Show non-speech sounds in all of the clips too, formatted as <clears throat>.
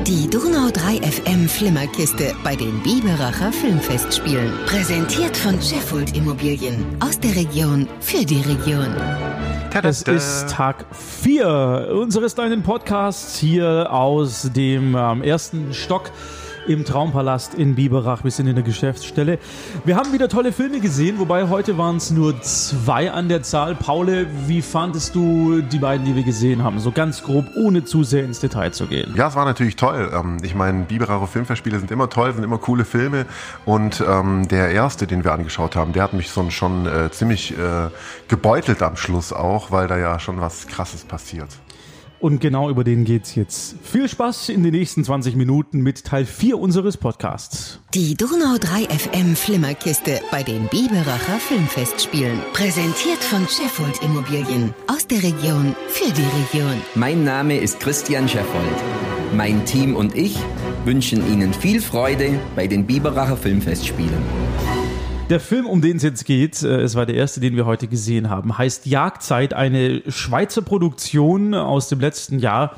Die Donau 3 FM Flimmerkiste bei den Biberacher Filmfestspielen. Präsentiert von Sheffield Immobilien. Aus der Region für die Region. Es ist Tag 4 unseres kleinen Podcasts hier aus dem ähm, ersten Stock im Traumpalast in Biberach. Wir sind in der Geschäftsstelle. Wir haben wieder tolle Filme gesehen, wobei heute waren es nur zwei an der Zahl. Paule, wie fandest du die beiden, die wir gesehen haben? So ganz grob, ohne zu sehr ins Detail zu gehen. Ja, es war natürlich toll. Ähm, ich meine, Biberacher Filmfestspiele sind immer toll, sind immer coole Filme. Und ähm, der erste, den wir angeschaut haben, der hat mich so, schon äh, ziemlich äh, gebeutelt am Schluss auch, weil da ja schon was Krasses passiert. Und genau über den geht's jetzt. Viel Spaß in den nächsten 20 Minuten mit Teil 4 unseres Podcasts. Die Donau 3 FM Flimmerkiste bei den Biberacher Filmfestspielen. Präsentiert von Sheffield Immobilien. Aus der Region für die Region. Mein Name ist Christian Scheffold. Mein Team und ich wünschen Ihnen viel Freude bei den Biberacher Filmfestspielen. Der Film, um den es jetzt geht, äh, es war der erste, den wir heute gesehen haben, heißt Jagdzeit, eine Schweizer Produktion aus dem letzten Jahr.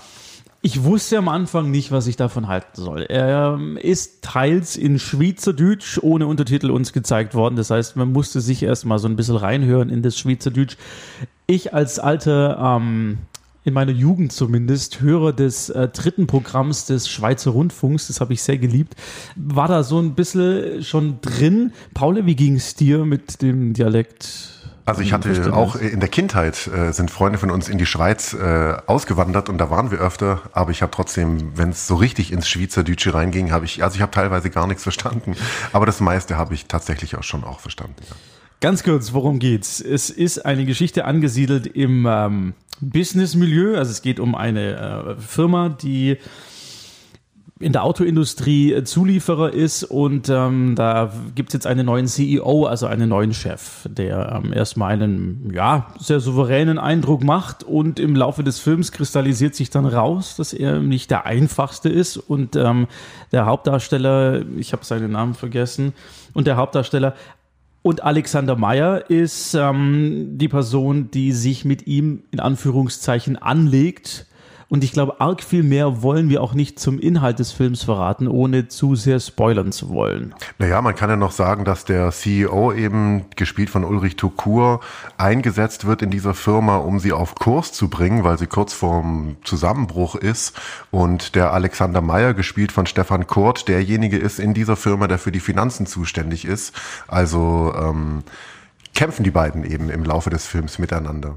Ich wusste am Anfang nicht, was ich davon halten soll. Er ähm, ist teils in Schweizerdeutsch ohne Untertitel uns gezeigt worden. Das heißt, man musste sich erstmal so ein bisschen reinhören in das Schweizerdeutsch. Ich als alter ähm, in meiner Jugend zumindest Hörer des äh, dritten Programms des Schweizer Rundfunks, das habe ich sehr geliebt, war da so ein bisschen schon drin. Paul, wie ging es dir mit dem Dialekt? Also ich hatte auch in der Kindheit äh, sind Freunde von uns in die Schweiz äh, ausgewandert und da waren wir öfter, aber ich habe trotzdem, wenn es so richtig ins Schweizerdeutsche reinging, habe ich, also ich habe teilweise gar nichts verstanden, aber das meiste habe ich tatsächlich auch schon auch verstanden. Ja. Ganz kurz, worum geht's? Es ist eine Geschichte angesiedelt im ähm, Business-Milieu. Also es geht um eine äh, Firma, die in der Autoindustrie äh, Zulieferer ist und ähm, da gibt es jetzt einen neuen CEO, also einen neuen Chef, der ähm, erstmal einen ja, sehr souveränen Eindruck macht und im Laufe des Films kristallisiert sich dann raus, dass er nicht der einfachste ist und ähm, der Hauptdarsteller, ich habe seinen Namen vergessen, und der Hauptdarsteller und Alexander Meyer ist ähm, die Person, die sich mit ihm in Anführungszeichen anlegt und ich glaube, arg viel mehr wollen wir auch nicht zum Inhalt des Films verraten, ohne zu sehr spoilern zu wollen. Naja, man kann ja noch sagen, dass der CEO eben, gespielt von Ulrich Tukur, eingesetzt wird in dieser Firma, um sie auf Kurs zu bringen, weil sie kurz vorm Zusammenbruch ist. Und der Alexander Meyer, gespielt von Stefan Kurt, derjenige ist in dieser Firma, der für die Finanzen zuständig ist. Also ähm, kämpfen die beiden eben im Laufe des Films miteinander.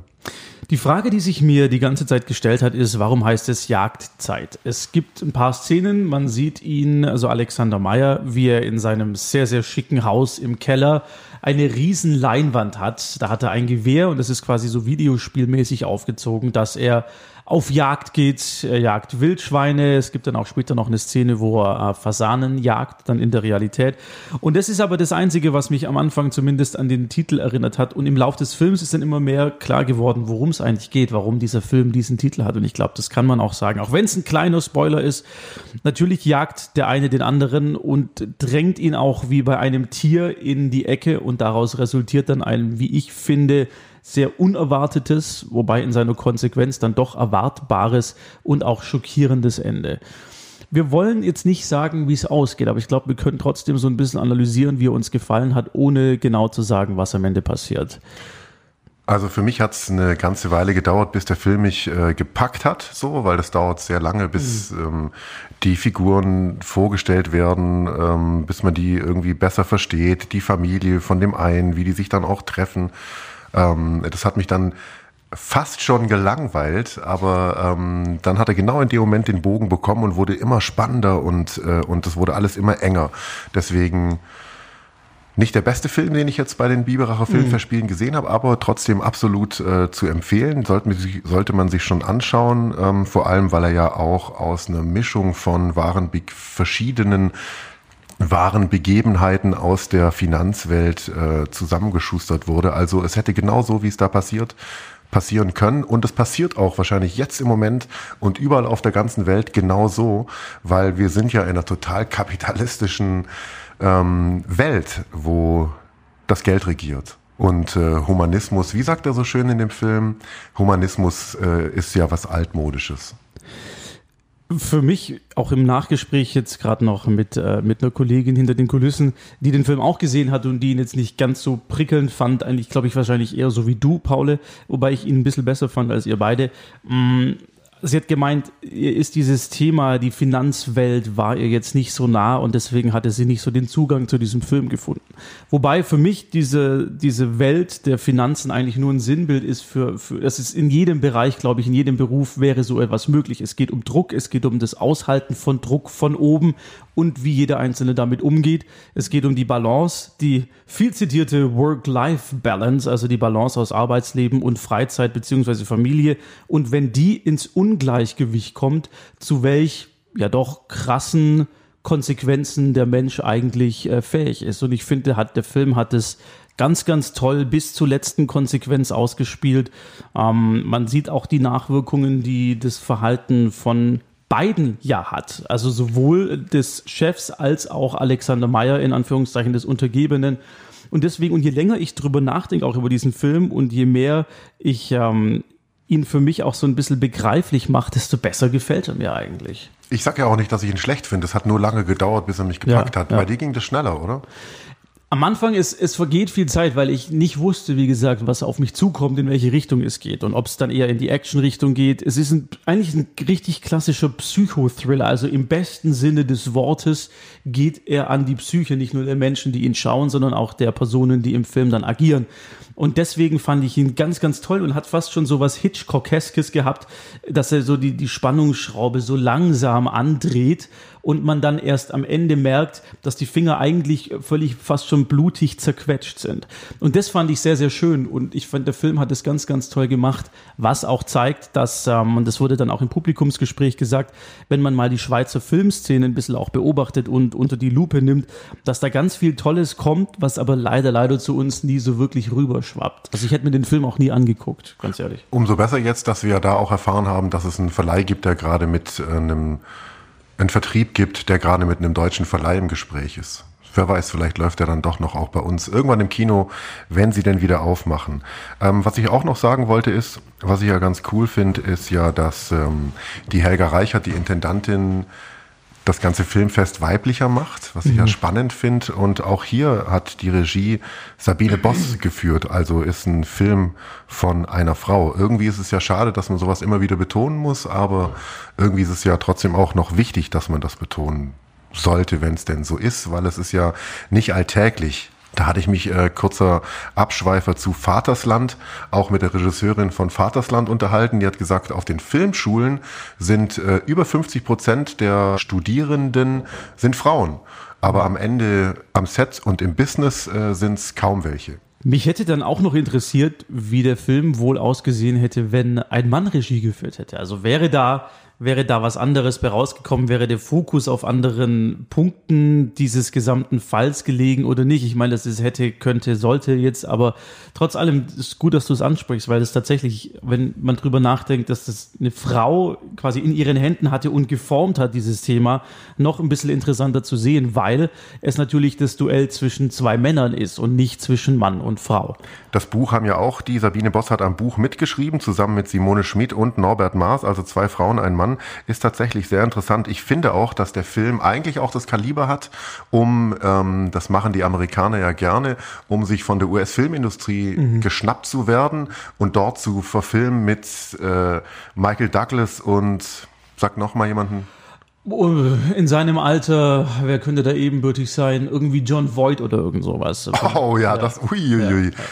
Die Frage, die sich mir die ganze Zeit gestellt hat, ist, warum heißt es Jagdzeit? Es gibt ein paar Szenen, man sieht ihn, also Alexander Meyer, wie er in seinem sehr, sehr schicken Haus im Keller eine riesen Leinwand hat. Da hat er ein Gewehr und es ist quasi so videospielmäßig aufgezogen, dass er auf Jagd geht, er jagt Wildschweine. Es gibt dann auch später noch eine Szene, wo er äh, Fasanen jagt, dann in der Realität. Und das ist aber das Einzige, was mich am Anfang zumindest an den Titel erinnert hat. Und im Laufe des Films ist dann immer mehr klar geworden, worum es eigentlich geht, warum dieser Film diesen Titel hat. Und ich glaube, das kann man auch sagen. Auch wenn es ein kleiner Spoiler ist, natürlich jagt der eine den anderen und drängt ihn auch wie bei einem Tier in die Ecke und daraus resultiert dann ein, wie ich finde, sehr Unerwartetes, wobei in seiner Konsequenz dann doch erwartbares und auch schockierendes Ende. Wir wollen jetzt nicht sagen, wie es ausgeht, aber ich glaube, wir können trotzdem so ein bisschen analysieren, wie er uns gefallen hat, ohne genau zu sagen, was am Ende passiert. Also für mich hat es eine ganze Weile gedauert, bis der Film mich äh, gepackt hat, so, weil das dauert sehr lange, bis mhm. ähm, die Figuren vorgestellt werden, ähm, bis man die irgendwie besser versteht, die Familie von dem einen, wie die sich dann auch treffen. Ähm, das hat mich dann fast schon gelangweilt, aber ähm, dann hat er genau in dem Moment den Bogen bekommen und wurde immer spannender und äh, und es wurde alles immer enger. Deswegen nicht der beste Film, den ich jetzt bei den Biberacher mhm. Filmverspielen gesehen habe, aber trotzdem absolut äh, zu empfehlen. Sollte, sollte man sich schon anschauen, ähm, vor allem weil er ja auch aus einer Mischung von wahren verschiedenen wahren Begebenheiten aus der Finanzwelt äh, zusammengeschustert wurde. Also es hätte genauso, wie es da passiert, passieren können. Und es passiert auch wahrscheinlich jetzt im Moment und überall auf der ganzen Welt genauso, weil wir sind ja in einer total kapitalistischen ähm, Welt, wo das Geld regiert. Und äh, Humanismus, wie sagt er so schön in dem Film, Humanismus äh, ist ja was Altmodisches. Für mich auch im Nachgespräch jetzt gerade noch mit, äh, mit einer Kollegin hinter den Kulissen, die den Film auch gesehen hat und die ihn jetzt nicht ganz so prickelnd fand, eigentlich glaube ich wahrscheinlich eher so wie du, Paule, wobei ich ihn ein bisschen besser fand als ihr beide. Mm, sie hat gemeint, ihr ist dieses Thema, die Finanzwelt war ihr jetzt nicht so nah und deswegen hatte sie nicht so den Zugang zu diesem Film gefunden. Wobei für mich diese, diese Welt der Finanzen eigentlich nur ein Sinnbild ist für, für, das ist in jedem Bereich, glaube ich, in jedem Beruf wäre so etwas möglich. Es geht um Druck, es geht um das Aushalten von Druck von oben und wie jeder Einzelne damit umgeht. Es geht um die Balance, die viel zitierte Work-Life-Balance, also die Balance aus Arbeitsleben und Freizeit beziehungsweise Familie. Und wenn die ins Ungleichgewicht kommt, zu welch ja doch krassen Konsequenzen der Mensch eigentlich äh, fähig ist. Und ich finde, hat, der Film hat es ganz, ganz toll bis zur letzten Konsequenz ausgespielt. Ähm, man sieht auch die Nachwirkungen, die das Verhalten von beiden ja hat. Also sowohl des Chefs als auch Alexander Meyer in Anführungszeichen des Untergebenen. Und deswegen, und je länger ich drüber nachdenke, auch über diesen Film, und je mehr ich ähm, ihn für mich auch so ein bisschen begreiflich mache, desto besser gefällt er mir eigentlich. Ich sage ja auch nicht, dass ich ihn schlecht finde. Es hat nur lange gedauert, bis er mich gepackt Ja, hat. ja. Bei dir ging das schneller, oder? Am Anfang ist es vergeht viel Zeit, weil ich nicht wusste, wie gesagt, was auf mich zukommt, in welche Richtung es geht und ob es dann eher in die Action-Richtung geht. Es ist ein, eigentlich ein richtig klassischer Psychothriller, also im besten Sinne des Wortes geht er an die Psyche nicht nur der Menschen, die ihn schauen, sondern auch der Personen, die im Film dann agieren. Und deswegen fand ich ihn ganz, ganz toll und hat fast schon so was Hitchcockeskes gehabt, dass er so die, die Spannungsschraube so langsam andreht und man dann erst am Ende merkt, dass die Finger eigentlich völlig fast schon blutig zerquetscht sind. Und das fand ich sehr, sehr schön. Und ich fand, der Film hat es ganz, ganz toll gemacht, was auch zeigt, dass, ähm, und das wurde dann auch im Publikumsgespräch gesagt, wenn man mal die Schweizer Filmszene ein bisschen auch beobachtet und unter die Lupe nimmt, dass da ganz viel Tolles kommt, was aber leider, leider zu uns nie so wirklich rüberschwappt. Also ich hätte mir den Film auch nie angeguckt, ganz ehrlich. Umso besser jetzt, dass wir da auch erfahren haben, dass es einen Verleih gibt, der gerade mit äh, einem, einen Vertrieb gibt, der gerade mit einem deutschen Verleih im Gespräch ist. Wer weiß, vielleicht läuft er dann doch noch auch bei uns irgendwann im Kino, wenn sie denn wieder aufmachen. Ähm, was ich auch noch sagen wollte ist, was ich ja ganz cool finde, ist ja, dass ähm, die Helga Reichert, die Intendantin, das ganze Filmfest weiblicher macht, was ich ja spannend finde. Und auch hier hat die Regie Sabine Boss <clears throat> geführt, also ist ein Film von einer Frau. Irgendwie ist es ja schade, dass man sowas immer wieder betonen muss, aber irgendwie ist es ja trotzdem auch noch wichtig, dass man das betonen sollte, wenn es denn so ist, weil es ist ja nicht alltäglich. Da hatte ich mich äh, kurzer Abschweifer zu Vatersland, auch mit der Regisseurin von Vatersland unterhalten. Die hat gesagt, auf den Filmschulen sind äh, über 50 Prozent der Studierenden sind Frauen. Aber am Ende am Set und im Business äh, sind es kaum welche. Mich hätte dann auch noch interessiert, wie der Film wohl ausgesehen hätte, wenn ein Mann Regie geführt hätte. Also wäre da, wäre da was anderes bei rausgekommen, wäre der Fokus auf anderen Punkten dieses gesamten Falls gelegen oder nicht? Ich meine, das ist hätte, könnte, sollte jetzt, aber trotz allem ist es gut, dass du es ansprichst, weil es tatsächlich, wenn man drüber nachdenkt, dass das eine Frau quasi in ihren Händen hatte und geformt hat, dieses Thema, noch ein bisschen interessanter zu sehen, weil es natürlich das Duell zwischen zwei Männern ist und nicht zwischen Mann und Frau. Das Buch haben ja auch die, Sabine Boss hat am Buch mitgeschrieben, zusammen mit Simone Schmid und Norbert Maas, also zwei Frauen, ein Mann, ist tatsächlich sehr interessant. Ich finde auch, dass der Film eigentlich auch das Kaliber hat, um, ähm, das machen die Amerikaner ja gerne, um sich von der US-Filmindustrie geschnappt zu werden und dort zu verfilmen mit äh, Michael Douglas und sag noch mal jemanden. In seinem Alter, wer könnte da ebenbürtig sein? Irgendwie John Voight oder irgend sowas. Oh ja, das, uiuiui. Ja.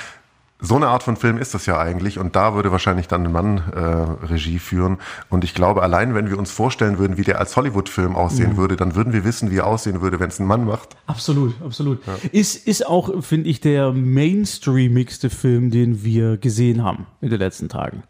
So eine Art von Film ist das ja eigentlich und da würde wahrscheinlich dann ein Mann äh, Regie führen und ich glaube allein, wenn wir uns vorstellen würden, wie der als Hollywood-Film aussehen Mhm. würde, dann würden wir wissen, wie er aussehen würde, wenn es ein Mann macht. Absolut, absolut. Ist, ist auch, finde ich, der mainstreamigste Film, den wir gesehen haben in den letzten Tagen.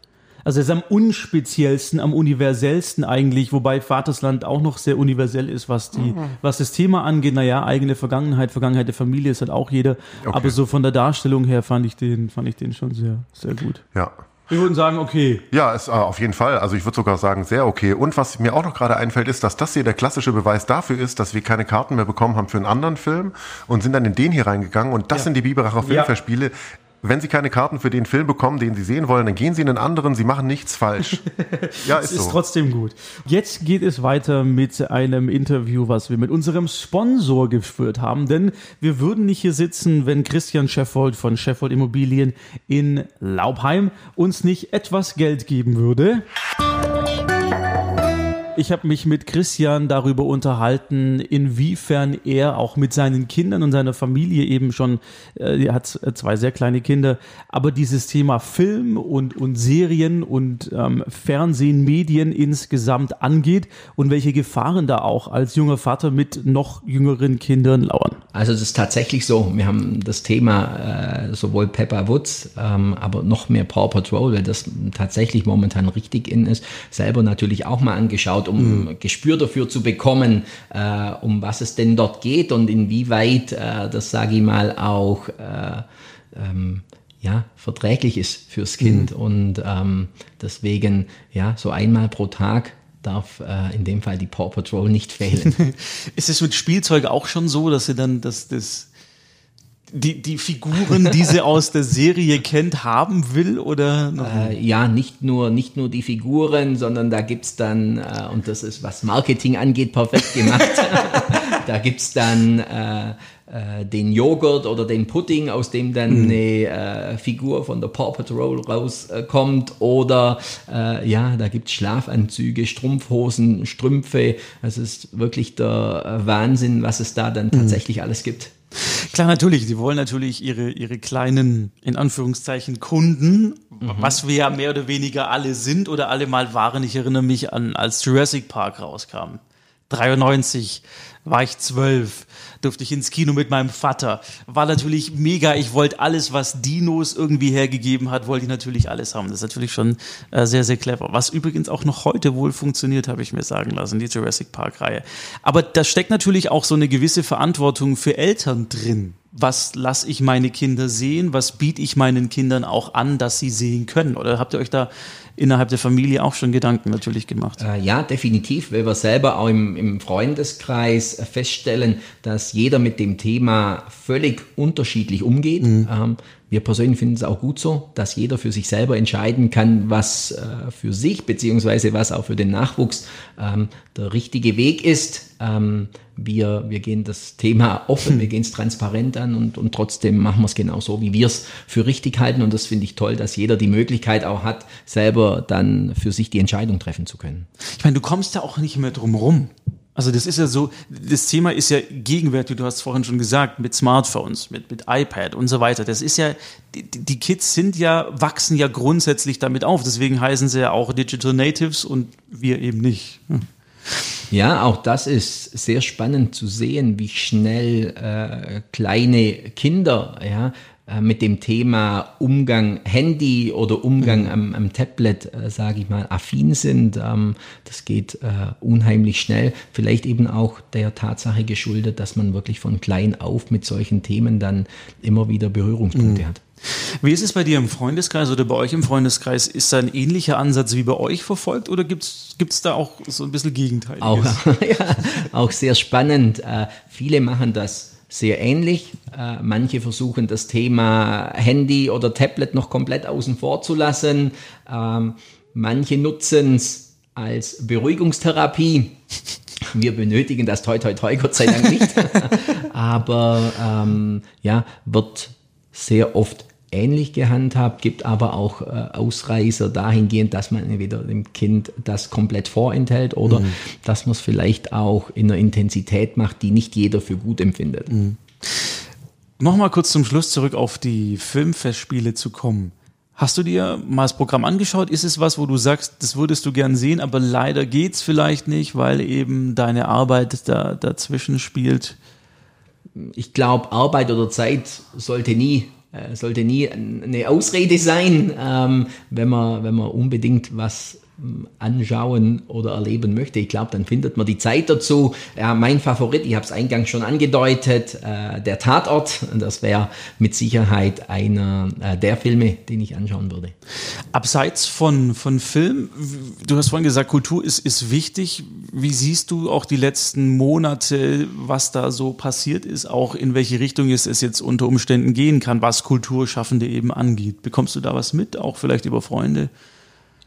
Also er ist am unspeziellsten, am universellsten eigentlich, wobei Vatersland auch noch sehr universell ist, was die, was das Thema angeht. Naja, eigene Vergangenheit, Vergangenheit der Familie ist halt auch jeder. Aber so von der Darstellung her fand ich den, fand ich den schon sehr, sehr gut. Ja. Wir würden sagen, okay. Ja, ist äh, auf jeden Fall. Also ich würde sogar sagen, sehr okay. Und was mir auch noch gerade einfällt, ist, dass das hier der klassische Beweis dafür ist, dass wir keine Karten mehr bekommen haben für einen anderen Film und sind dann in den hier reingegangen. Und das Ja. sind die Biberacher Ja. Wenn Sie keine Karten für den Film bekommen, den Sie sehen wollen, dann gehen Sie in einen anderen, Sie machen nichts falsch. <laughs> ja, ist, es ist so. trotzdem gut. Jetzt geht es weiter mit einem Interview, was wir mit unserem Sponsor geführt haben, denn wir würden nicht hier sitzen, wenn Christian Scheffold von Scheffold Immobilien in Laubheim uns nicht etwas Geld geben würde. Ich habe mich mit Christian darüber unterhalten, inwiefern er auch mit seinen Kindern und seiner Familie eben schon, äh, er hat zwei sehr kleine Kinder, aber dieses Thema Film und, und Serien und ähm, Fernsehen, Medien insgesamt angeht und welche Gefahren da auch als junger Vater mit noch jüngeren Kindern lauern. Also es ist tatsächlich so, wir haben das Thema äh, sowohl Pepper Woods, ähm, aber noch mehr Paw Patrol, weil das tatsächlich momentan richtig in ist, selber natürlich auch mal angeschaut angeschaut, um mhm. Gespür dafür zu bekommen, äh, um was es denn dort geht und inwieweit äh, das, sage ich mal, auch äh, ähm, ja, verträglich ist fürs Kind. Mhm. Und ähm, deswegen, ja, so einmal pro Tag darf äh, in dem Fall die Paw Patrol nicht fehlen. <laughs> ist es mit Spielzeug auch schon so, dass sie dann das, das die, die Figuren, die sie aus der Serie kennt, haben will? Oder äh, ja, nicht nur, nicht nur die Figuren, sondern da gibt es dann, äh, und das ist, was Marketing angeht, perfekt gemacht. <laughs> da gibt es dann äh, äh, den Joghurt oder den Pudding, aus dem dann mhm. eine äh, Figur von der Paw Patrol rauskommt. oder äh, ja, da gibt es Schlafanzüge, Strumpfhosen, Strümpfe. Das ist wirklich der Wahnsinn, was es da dann mhm. tatsächlich alles gibt. Klar, natürlich. Sie wollen natürlich ihre, ihre kleinen, in Anführungszeichen, Kunden, mhm. was wir ja mehr oder weniger alle sind oder alle mal waren. Ich erinnere mich an, als Jurassic Park rauskam. 93 war ich zwölf durfte ich ins Kino mit meinem Vater. War natürlich mega. Ich wollte alles, was Dinos irgendwie hergegeben hat, wollte ich natürlich alles haben. Das ist natürlich schon äh, sehr, sehr clever. Was übrigens auch noch heute wohl funktioniert, habe ich mir sagen lassen, die Jurassic Park-Reihe. Aber da steckt natürlich auch so eine gewisse Verantwortung für Eltern drin was lasse ich meine Kinder sehen, was biete ich meinen Kindern auch an, dass sie sehen können? Oder habt ihr euch da innerhalb der Familie auch schon Gedanken natürlich gemacht. Äh, ja, definitiv, weil wir selber auch im, im Freundeskreis feststellen, dass jeder mit dem Thema völlig unterschiedlich umgeht. Mhm. Ähm, wir persönlich finden es auch gut so, dass jeder für sich selber entscheiden kann, was äh, für sich beziehungsweise was auch für den Nachwuchs ähm, der richtige Weg ist. Ähm, wir, wir gehen das Thema offen, wir gehen es transparent an und, und trotzdem machen wir es genau so, wie wir es für richtig halten. Und das finde ich toll, dass jeder die Möglichkeit auch hat, selber dann für sich die Entscheidung treffen zu können. Ich meine, du kommst ja auch nicht mehr drum rum. Also das ist ja so, das Thema ist ja gegenwärtig, du hast vorhin schon gesagt, mit Smartphones, mit, mit iPad und so weiter. Das ist ja, die, die Kids sind ja, wachsen ja grundsätzlich damit auf. Deswegen heißen sie ja auch Digital Natives und wir eben nicht. Ja, auch das ist sehr spannend zu sehen, wie schnell äh, kleine Kinder ja, mit dem Thema Umgang Handy oder Umgang mhm. am, am, Tablet, äh, sage ich mal, affin sind. Ähm, das geht äh, unheimlich schnell. Vielleicht eben auch der Tatsache geschuldet, dass man wirklich von klein auf mit solchen Themen dann immer wieder Berührungspunkte mhm. hat. Wie ist es bei dir im Freundeskreis oder bei euch im Freundeskreis? Ist da ein ähnlicher Ansatz wie bei euch verfolgt oder gibt es da auch so ein bisschen Gegenteiliges? Auch, <laughs> ja, auch sehr spannend. Äh, viele machen das sehr ähnlich. Äh, manche versuchen das Thema Handy oder Tablet noch komplett außen vor zu lassen. Ähm, manche nutzen es als Beruhigungstherapie. Wir benötigen das toi toi toi, Gott sei Dank nicht. <laughs> Aber ähm, ja, wird sehr oft ähnlich gehandhabt, gibt aber auch äh, Ausreißer dahingehend, dass man entweder dem Kind das komplett vorenthält oder mhm. dass man es vielleicht auch in einer Intensität macht, die nicht jeder für gut empfindet. Mhm. Nochmal kurz zum Schluss zurück auf die Filmfestspiele zu kommen. Hast du dir mal das Programm angeschaut? Ist es was, wo du sagst, das würdest du gern sehen, aber leider geht's vielleicht nicht, weil eben deine Arbeit da dazwischen spielt? Ich glaube, Arbeit oder Zeit sollte nie sollte nie eine Ausrede sein, ähm, wenn, man, wenn man unbedingt was anschauen oder erleben möchte, ich glaube, dann findet man die Zeit dazu. Ja, mein Favorit, ich habe es eingangs schon angedeutet, äh, der Tatort. Das wäre mit Sicherheit einer äh, der Filme, den ich anschauen würde. Abseits von, von Film, du hast vorhin gesagt, Kultur ist, ist wichtig. Wie siehst du auch die letzten Monate, was da so passiert ist, auch in welche Richtung es, es jetzt unter Umständen gehen kann, was Kulturschaffende eben angeht? Bekommst du da was mit, auch vielleicht über Freunde?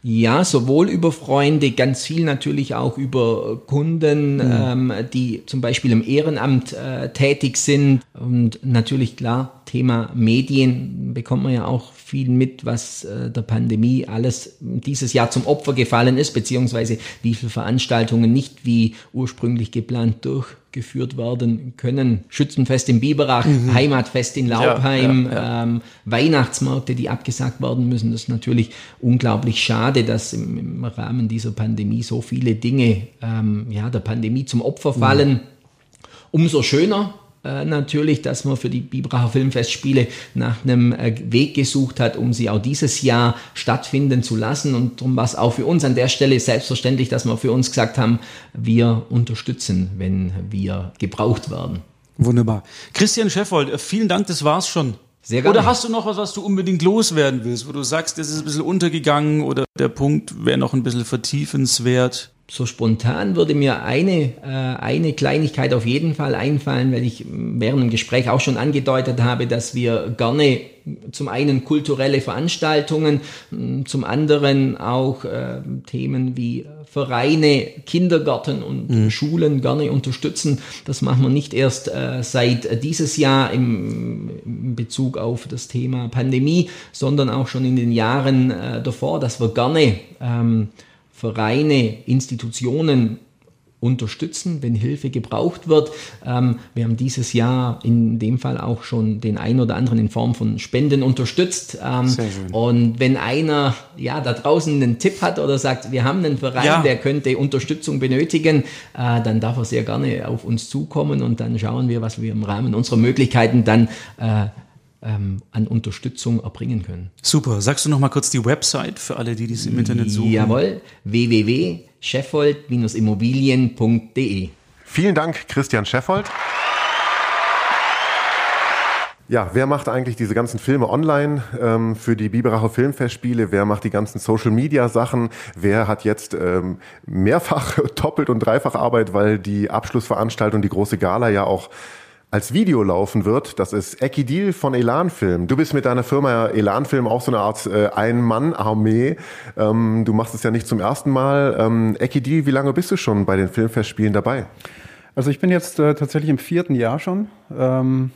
Ja, sowohl über Freunde, ganz viel natürlich auch über Kunden, mhm. ähm, die zum Beispiel im Ehrenamt äh, tätig sind. Und natürlich klar, Thema Medien bekommt man ja auch viel mit, was äh, der Pandemie alles dieses Jahr zum Opfer gefallen ist, beziehungsweise wie viele Veranstaltungen nicht wie ursprünglich geplant durchgeführt werden können. Schützenfest in Biberach, mhm. Heimatfest in Laubheim, ja, ja, ja. Ähm, Weihnachtsmärkte, die abgesagt werden müssen. Das ist natürlich unglaublich schade, dass im, im Rahmen dieser Pandemie so viele Dinge ähm, ja, der Pandemie zum Opfer fallen. Mhm. Umso schöner, äh, natürlich, dass man für die Bibracher Filmfestspiele nach einem äh, Weg gesucht hat, um sie auch dieses Jahr stattfinden zu lassen. Und darum war es auch für uns an der Stelle selbstverständlich, dass wir für uns gesagt haben, wir unterstützen, wenn wir gebraucht werden. Wunderbar. Christian Scheffold, äh, vielen Dank, das war's schon. Sehr gerne. Oder hast du noch was, was du unbedingt loswerden willst, wo du sagst, das ist ein bisschen untergegangen oder der Punkt wäre noch ein bisschen vertiefenswert? So spontan würde mir eine, äh, eine Kleinigkeit auf jeden Fall einfallen, weil ich während dem Gespräch auch schon angedeutet habe, dass wir gerne zum einen kulturelle Veranstaltungen, zum anderen auch äh, Themen wie Vereine, Kindergärten und mhm. Schulen gerne unterstützen. Das machen wir nicht erst äh, seit dieses Jahr im, im, Bezug auf das Thema Pandemie, sondern auch schon in den Jahren äh, davor, dass wir gerne ähm, Vereine, Institutionen unterstützen, wenn Hilfe gebraucht wird. Ähm, wir haben dieses Jahr in dem Fall auch schon den einen oder anderen in Form von Spenden unterstützt. Ähm, und wenn einer ja da draußen einen Tipp hat oder sagt, wir haben einen Verein, ja. der könnte Unterstützung benötigen, äh, dann darf er sehr gerne auf uns zukommen und dann schauen wir, was wir im Rahmen unserer Möglichkeiten dann äh, ähm, an Unterstützung erbringen können. Super. Sagst du noch mal kurz die Website für alle, die dies im Internet suchen? Jawohl, www.scheffold-immobilien.de. Vielen Dank, Christian Scheffold. Ja, wer macht eigentlich diese ganzen Filme online ähm, für die Biberacher Filmfestspiele? Wer macht die ganzen Social Media Sachen? Wer hat jetzt ähm, mehrfach <laughs> doppelt und dreifach Arbeit, weil die Abschlussveranstaltung, die große Gala ja auch als Video laufen wird. Das ist Eki Deal von Elan Film. Du bist mit deiner Firma Elan Film auch so eine Art äh, Ein-Mann-Armee. Ähm, du machst es ja nicht zum ersten Mal. Ähm, Eki Deal, wie lange bist du schon bei den Filmfestspielen dabei? Also ich bin jetzt äh, tatsächlich im vierten Jahr schon. Ähm,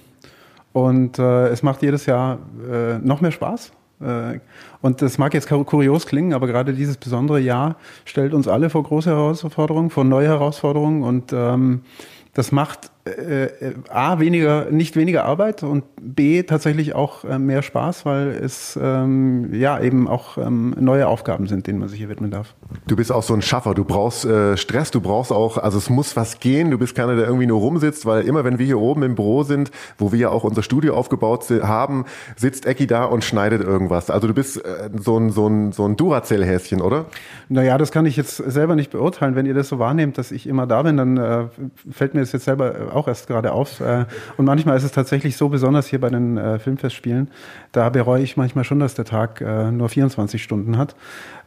und äh, es macht jedes Jahr äh, noch mehr Spaß. Äh, und das mag jetzt kurios klingen, aber gerade dieses besondere Jahr stellt uns alle vor große Herausforderungen, vor neue Herausforderungen. Und ähm, das macht äh, äh, A, weniger, nicht weniger Arbeit und B, tatsächlich auch äh, mehr Spaß, weil es ähm, ja eben auch ähm, neue Aufgaben sind, denen man sich hier widmen darf. Du bist auch so ein Schaffer, du brauchst äh, Stress, du brauchst auch, also es muss was gehen, du bist keiner, der irgendwie nur rumsitzt, weil immer wenn wir hier oben im Büro sind, wo wir ja auch unser Studio aufgebaut haben, sitzt Ecki da und schneidet irgendwas. Also du bist äh, so ein, so ein, so ein Duracell-Häschen, oder? Naja, das kann ich jetzt selber nicht beurteilen. Wenn ihr das so wahrnehmt, dass ich immer da bin, dann äh, fällt mir das jetzt selber auch erst gerade auf. Äh, und manchmal ist es tatsächlich so, besonders hier bei den äh, Filmfestspielen, da bereue ich manchmal schon, dass der Tag äh, nur 24 Stunden hat.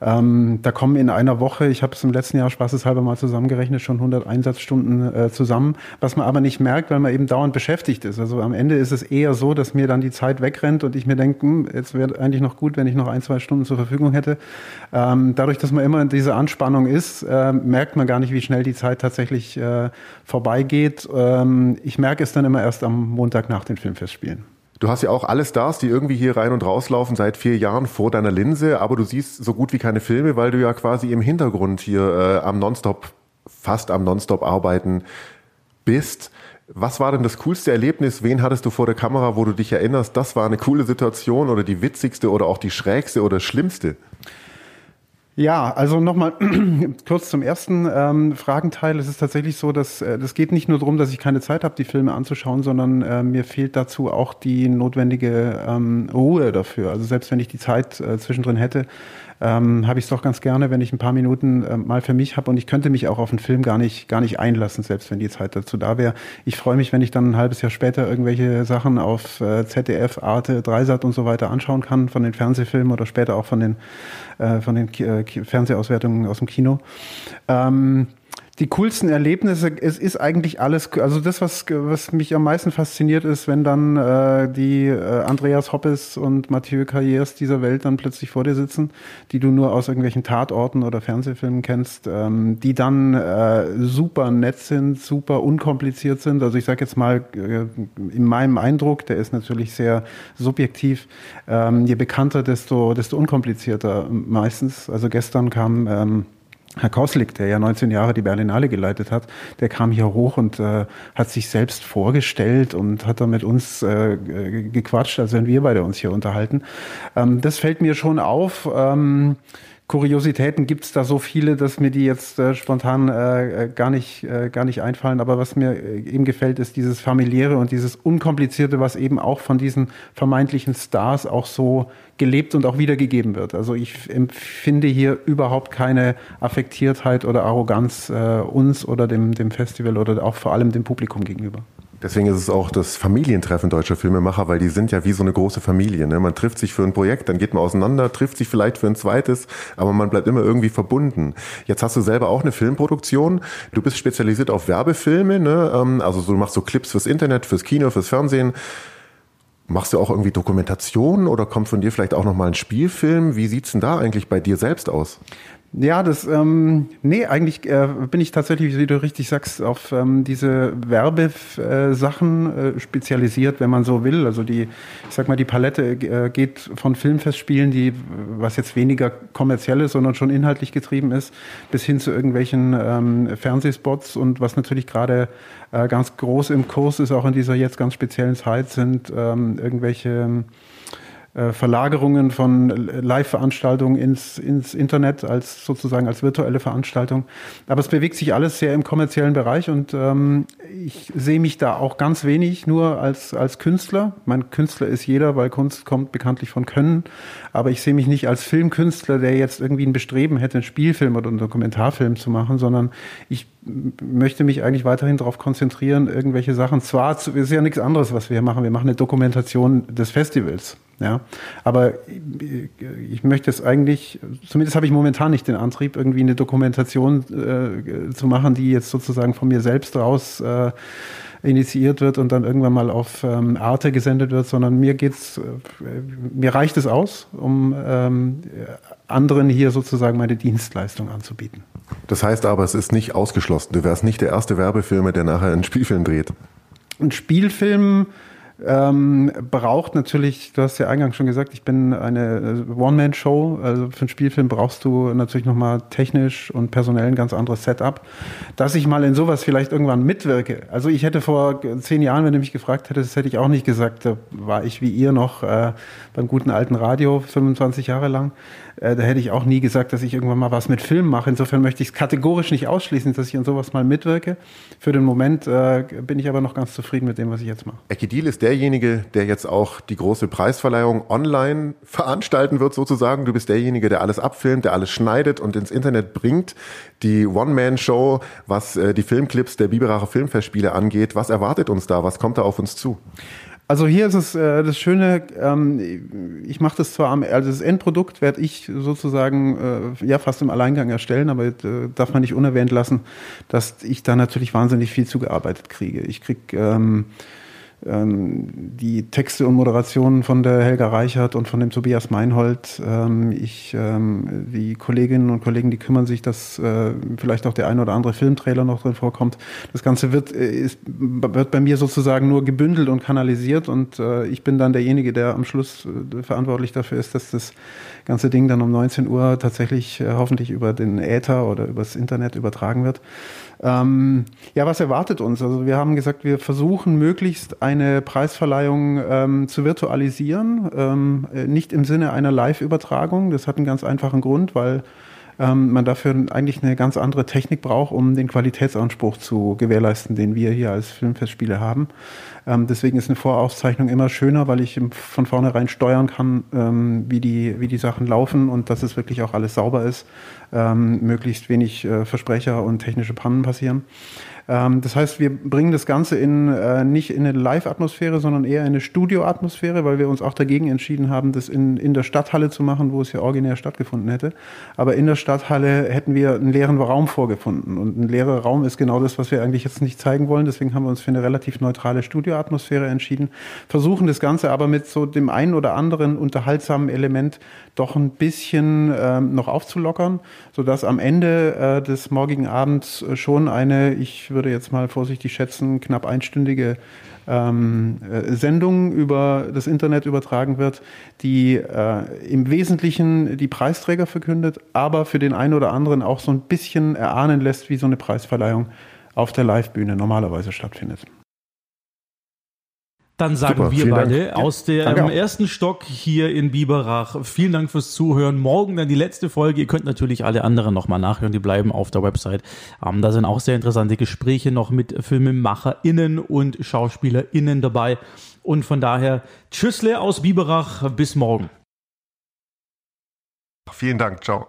Ähm, da kommen in einer Woche, ich habe es im letzten Jahr spaßeshalber mal zusammengerechnet, schon 100 Einsatzstunden äh, zusammen, was man aber nicht merkt, weil man eben dauernd beschäftigt ist. Also am Ende ist es eher so, dass mir dann die Zeit wegrennt und ich mir denke, hm, jetzt wäre eigentlich noch gut, wenn ich noch ein, zwei Stunden zur Verfügung hätte. Ähm, dadurch, dass man immer in dieser Anspannung ist, äh, merkt man gar nicht, wie schnell die Zeit tatsächlich äh, vorbeigeht. Ähm, ich merke es dann immer erst am Montag nach den Filmfestspielen. Du hast ja auch alle Stars, die irgendwie hier rein und rauslaufen seit vier Jahren vor deiner Linse, aber du siehst so gut wie keine Filme, weil du ja quasi im Hintergrund hier äh, am Nonstop, fast am Nonstop arbeiten bist. Was war denn das coolste Erlebnis? Wen hattest du vor der Kamera, wo du dich erinnerst, das war eine coole Situation oder die witzigste oder auch die schrägste oder schlimmste? Ja, also nochmal <clears throat> kurz zum ersten ähm, Fragenteil. Es ist tatsächlich so, dass äh, das geht nicht nur darum, dass ich keine Zeit habe, die Filme anzuschauen, sondern äh, mir fehlt dazu auch die notwendige ähm, Ruhe dafür. Also selbst wenn ich die Zeit äh, zwischendrin hätte, ähm, habe ich es doch ganz gerne, wenn ich ein paar Minuten äh, mal für mich habe und ich könnte mich auch auf einen Film gar nicht, gar nicht einlassen, selbst wenn die Zeit dazu da wäre. Ich freue mich, wenn ich dann ein halbes Jahr später irgendwelche Sachen auf äh, ZDF, Arte, Dreisat und so weiter anschauen kann, von den Fernsehfilmen oder später auch von den, äh, von den äh, Fernsehauswertungen aus dem Kino. Ähm, die coolsten Erlebnisse, es ist eigentlich alles, also das, was, was mich am meisten fasziniert ist, wenn dann äh, die äh, Andreas Hoppes und Mathieu Carriers dieser Welt dann plötzlich vor dir sitzen, die du nur aus irgendwelchen Tatorten oder Fernsehfilmen kennst, ähm, die dann äh, super nett sind, super unkompliziert sind. Also ich sage jetzt mal, äh, in meinem Eindruck, der ist natürlich sehr subjektiv, ähm, je bekannter, desto, desto unkomplizierter meistens. Also gestern kam... Ähm, Herr Koslik, der ja 19 Jahre die Berlinale geleitet hat, der kam hier hoch und äh, hat sich selbst vorgestellt und hat dann mit uns äh, gequatscht, als wenn wir beide uns hier unterhalten. Ähm, das fällt mir schon auf. Ähm, Kuriositäten gibt es da so viele, dass mir die jetzt äh, spontan äh, äh, gar, nicht, äh, gar nicht einfallen. Aber was mir äh, eben gefällt, ist dieses familiäre und dieses Unkomplizierte, was eben auch von diesen vermeintlichen Stars auch so gelebt und auch wiedergegeben wird. Also ich empfinde hier überhaupt keine Affektiertheit oder Arroganz äh, uns oder dem, dem Festival oder auch vor allem dem Publikum gegenüber. Deswegen ist es auch das Familientreffen deutscher Filmemacher, weil die sind ja wie so eine große Familie. Ne? Man trifft sich für ein Projekt, dann geht man auseinander, trifft sich vielleicht für ein zweites, aber man bleibt immer irgendwie verbunden. Jetzt hast du selber auch eine Filmproduktion. Du bist spezialisiert auf Werbefilme, ne? Ähm, also du machst so Clips fürs Internet, fürs Kino, fürs Fernsehen. Machst du auch irgendwie Dokumentationen oder kommt von dir vielleicht auch nochmal ein Spielfilm? Wie sieht's denn da eigentlich bei dir selbst aus? Ja, das, ähm, nee, eigentlich äh, bin ich tatsächlich, wie du richtig sagst, auf ähm, diese Werbesachen äh, spezialisiert, wenn man so will. Also die, ich sag mal, die Palette äh, geht von Filmfestspielen, die, was jetzt weniger kommerziell ist, sondern schon inhaltlich getrieben ist, bis hin zu irgendwelchen ähm, Fernsehspots und was natürlich gerade äh, ganz groß im Kurs ist, auch in dieser jetzt ganz speziellen Zeit, sind ähm, irgendwelche äh, Verlagerungen von Live-Veranstaltungen ins, ins Internet als sozusagen als virtuelle Veranstaltung. Aber es bewegt sich alles sehr im kommerziellen Bereich und ähm, ich sehe mich da auch ganz wenig nur als, als Künstler. Mein Künstler ist jeder, weil Kunst kommt bekanntlich von Können. Aber ich sehe mich nicht als Filmkünstler, der jetzt irgendwie ein Bestreben hätte, einen Spielfilm oder einen Dokumentarfilm zu machen, sondern ich möchte mich eigentlich weiterhin darauf konzentrieren, irgendwelche Sachen. Zwar ist ja nichts anderes, was wir hier machen. Wir machen eine Dokumentation des Festivals. Ja, aber ich möchte es eigentlich, zumindest habe ich momentan nicht den Antrieb, irgendwie eine Dokumentation äh, zu machen, die jetzt sozusagen von mir selbst raus äh, initiiert wird und dann irgendwann mal auf ähm, Arte gesendet wird, sondern mir geht's, äh, mir reicht es aus, um ähm, anderen hier sozusagen meine Dienstleistung anzubieten. Das heißt aber, es ist nicht ausgeschlossen. Du wärst nicht der erste Werbefilmer, der nachher einen Spielfilm dreht. Ein Spielfilm ähm, braucht natürlich, du hast ja eingangs schon gesagt, ich bin eine äh, One-Man-Show. Also für einen Spielfilm brauchst du natürlich nochmal technisch und personell ein ganz anderes Setup. Dass ich mal in sowas vielleicht irgendwann mitwirke. Also ich hätte vor zehn Jahren, wenn du mich gefragt hättest, hätte ich auch nicht gesagt, da war ich wie ihr noch äh, beim guten alten Radio 25 Jahre lang. Äh, da hätte ich auch nie gesagt, dass ich irgendwann mal was mit Film mache. Insofern möchte ich es kategorisch nicht ausschließen, dass ich an sowas mal mitwirke. Für den Moment äh, bin ich aber noch ganz zufrieden mit dem, was ich jetzt mache. Ekedil ist derjenige, der jetzt auch die große Preisverleihung online <laughs> veranstalten wird, sozusagen. Du bist derjenige, der alles abfilmt, der alles schneidet und ins Internet bringt. Die One-Man-Show, was äh, die Filmclips der Biberacher Filmfestspiele angeht. Was erwartet uns da? Was kommt da auf uns zu? Also hier ist es äh, das Schöne, ähm, ich mache das zwar am, also das Endprodukt werde ich sozusagen äh, ja fast im Alleingang erstellen, aber äh, darf man nicht unerwähnt lassen, dass ich da natürlich wahnsinnig viel zugearbeitet kriege. Ich krieg ähm, ähm, die Texte und Moderationen von der Helga Reichert und von dem Tobias Meinhold. Ähm, ich, ähm, die Kolleginnen und Kollegen, die kümmern sich, dass äh, vielleicht auch der ein oder andere Filmtrailer noch drin vorkommt. Das Ganze wird, äh, ist, wird bei mir sozusagen nur gebündelt und kanalisiert und äh, ich bin dann derjenige, der am Schluss verantwortlich dafür ist, dass das ganze Ding dann um 19 Uhr tatsächlich hoffentlich über den Äther oder übers Internet übertragen wird. Ähm, ja, was erwartet uns? Also wir haben gesagt, wir versuchen möglichst eine Preisverleihung ähm, zu virtualisieren, ähm, äh, nicht im Sinne einer Live-Übertragung. Das hat einen ganz einfachen Grund, weil ähm, man dafür eigentlich eine ganz andere Technik braucht, um den Qualitätsanspruch zu gewährleisten, den wir hier als Filmfestspiele haben. Ähm, deswegen ist eine Vorauszeichnung immer schöner, weil ich von vornherein steuern kann, ähm, wie, die, wie die Sachen laufen und dass es wirklich auch alles sauber ist, ähm, möglichst wenig äh, Versprecher und technische Pannen passieren. Ähm, das heißt, wir bringen das Ganze in, äh, nicht in eine Live-Atmosphäre, sondern eher in eine Studio-Atmosphäre, weil wir uns auch dagegen entschieden haben, das in, in der Stadthalle zu machen, wo es ja originär stattgefunden hätte. Aber in der Stadthalle hätten wir einen leeren Raum vorgefunden. Und ein leerer Raum ist genau das, was wir eigentlich jetzt nicht zeigen wollen. Deswegen haben wir uns für eine relativ neutrale Studio-Atmosphäre entschieden. Versuchen das Ganze aber mit so dem einen oder anderen unterhaltsamen Element doch ein bisschen ähm, noch aufzulockern, sodass am Ende äh, des morgigen Abends schon eine, ich würde jetzt mal vorsichtig schätzen, knapp einstündige ähm, äh, Sendung über das Internet übertragen wird, die äh, im Wesentlichen die Preisträger verkündet, aber für den einen oder anderen auch so ein bisschen erahnen lässt, wie so eine Preisverleihung auf der Livebühne normalerweise stattfindet. Dann sagen Super, wir beide Dank. aus dem ersten Stock hier in Biberach. Vielen Dank fürs Zuhören. Morgen dann die letzte Folge. Ihr könnt natürlich alle anderen nochmal nachhören. Die bleiben auf der Website. Ähm, da sind auch sehr interessante Gespräche noch mit FilmemacherInnen und SchauspielerInnen dabei. Und von daher Tschüssle aus Biberach. Bis morgen. Vielen Dank. Ciao.